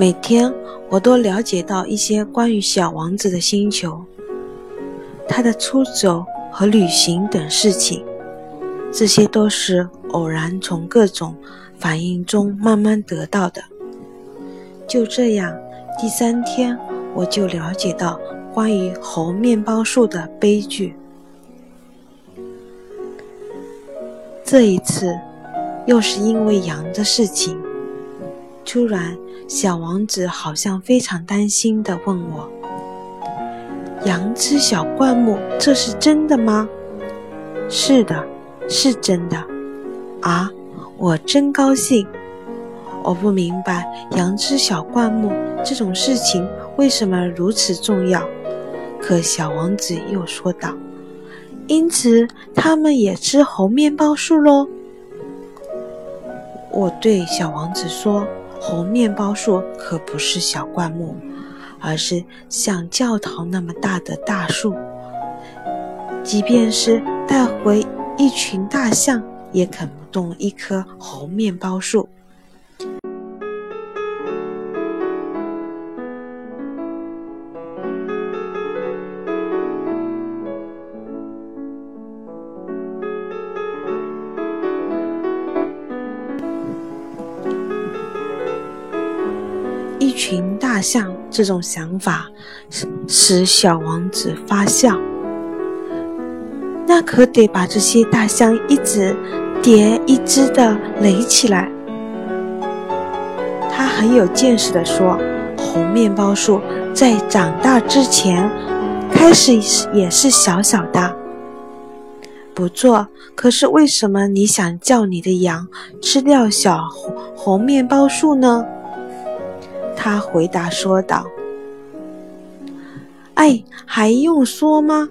每天我都了解到一些关于小王子的星球、他的出走和旅行等事情。这些都是偶然从各种反应中慢慢得到的。就这样，第三天我就了解到关于猴面包树的悲剧。这一次，又是因为羊的事情。突然，小王子好像非常担心地问我：“羊吃小灌木，这是真的吗？”“是的，是真的。”“啊，我真高兴。”我不明白羊吃小灌木这种事情为什么如此重要。可小王子又说道。因此，他们也吃猴面包树喽。我对小王子说：“红面包树可不是小灌木，而是像教堂那么大的大树。即便是带回一群大象，也啃不动一棵红面包树。”群大象这种想法使小王子发笑。那可得把这些大象一只叠一只的垒起来。他很有见识地说：“红面包树在长大之前，开始也是小小的。不错，可是为什么你想叫你的羊吃掉小红红面包树呢？”他回答说道：“哎，还用说吗？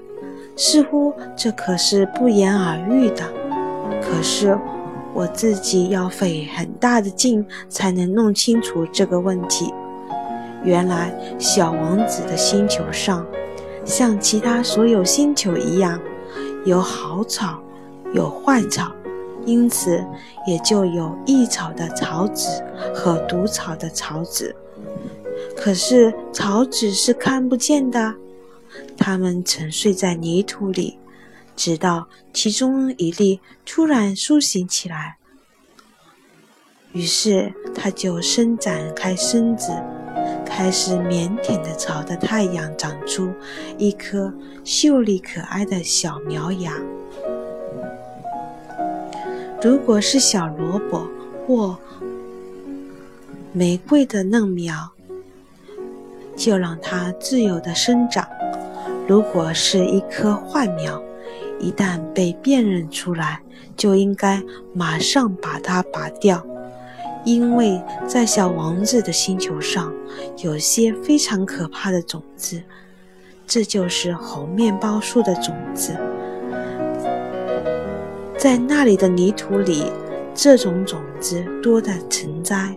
似乎这可是不言而喻的。可是我自己要费很大的劲才能弄清楚这个问题。原来小王子的星球上，像其他所有星球一样，有好草，有坏草，因此也就有益草的草籽和毒草的草籽。”可是草籽是看不见的，它们沉睡在泥土里，直到其中一粒突然苏醒起来，于是它就伸展开身子，开始腼腆地朝着太阳长出一颗秀丽可爱的小苗芽。如果是小萝卜或玫瑰的嫩苗，就让它自由地生长。如果是一棵坏苗，一旦被辨认出来，就应该马上把它拔掉，因为在小王子的星球上有些非常可怕的种子，这就是红面包树的种子。在那里的泥土里，这种种子多得成灾，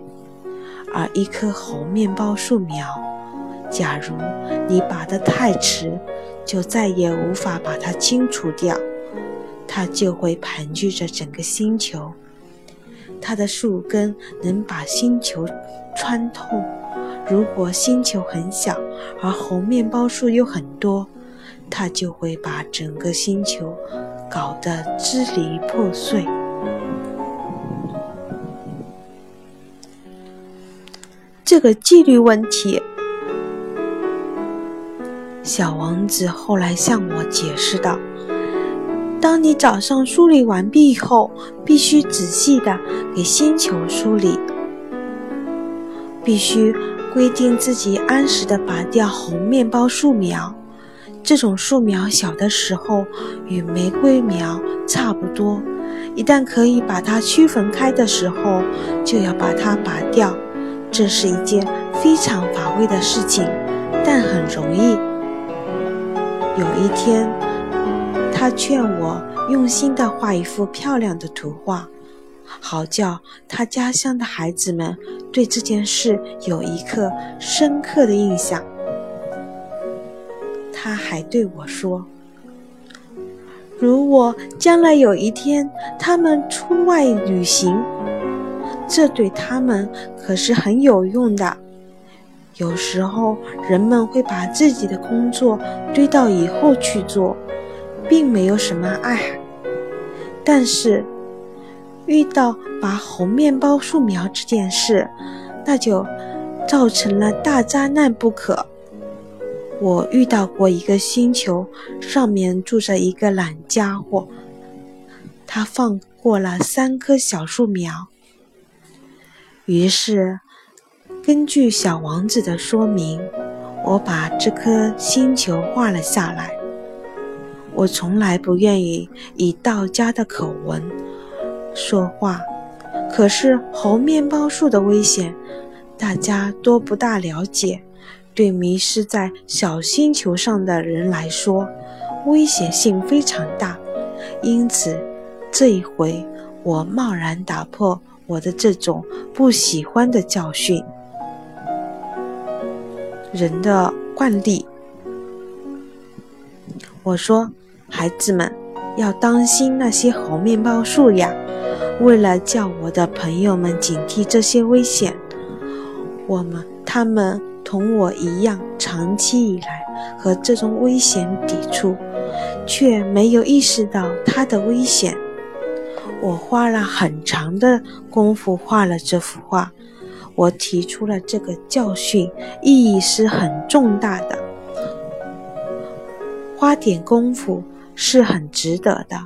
而一棵红面包树苗。假如你拔得太迟，就再也无法把它清除掉，它就会盘踞着整个星球。它的树根能把星球穿透。如果星球很小，而红面包树又很多，它就会把整个星球搞得支离破碎。这个纪律问题。小王子后来向我解释道：“当你早上梳理完毕后，必须仔细的给星球梳理，必须规定自己按时的拔掉红面包树苗。这种树苗小的时候与玫瑰苗差不多，一旦可以把它区分开的时候，就要把它拔掉。这是一件非常乏味的事情，但很容易。”有一天，他劝我用心地画一幅漂亮的图画，好叫他家乡的孩子们对这件事有一刻深刻的印象。他还对我说：“如果将来有一天他们出外旅行，这对他们可是很有用的。有时候人们会把自己的工作堆到以后去做，并没有什么碍。但是遇到拔红面包树苗这件事，那就造成了大灾难不可。我遇到过一个星球，上面住着一个懒家伙，他放过了三棵小树苗。于是，根据小王子的说明，我把这颗星球画了下来。我从来不愿意以道家的口吻说话，可是猴面包树的危险，大家都不大了解。对迷失在小星球上的人来说，危险性非常大。因此，这一回我贸然打破。我的这种不喜欢的教训，人的惯例。我说：“孩子们要当心那些猴面包树呀！”为了叫我的朋友们警惕这些危险，我们他们同我一样，长期以来和这种危险抵触，却没有意识到它的危险。我花了很长的功夫画了这幅画，我提出了这个教训，意义是很重大的。花点功夫是很值得的。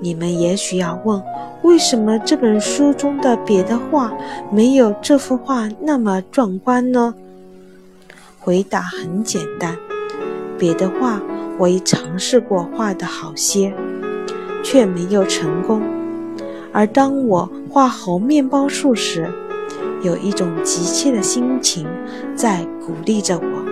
你们也许要问，为什么这本书中的别的画没有这幅画那么壮观呢？回答很简单，别的画我已尝试过画的好些，却没有成功。而当我画猴面包树时，有一种急切的心情在鼓励着我。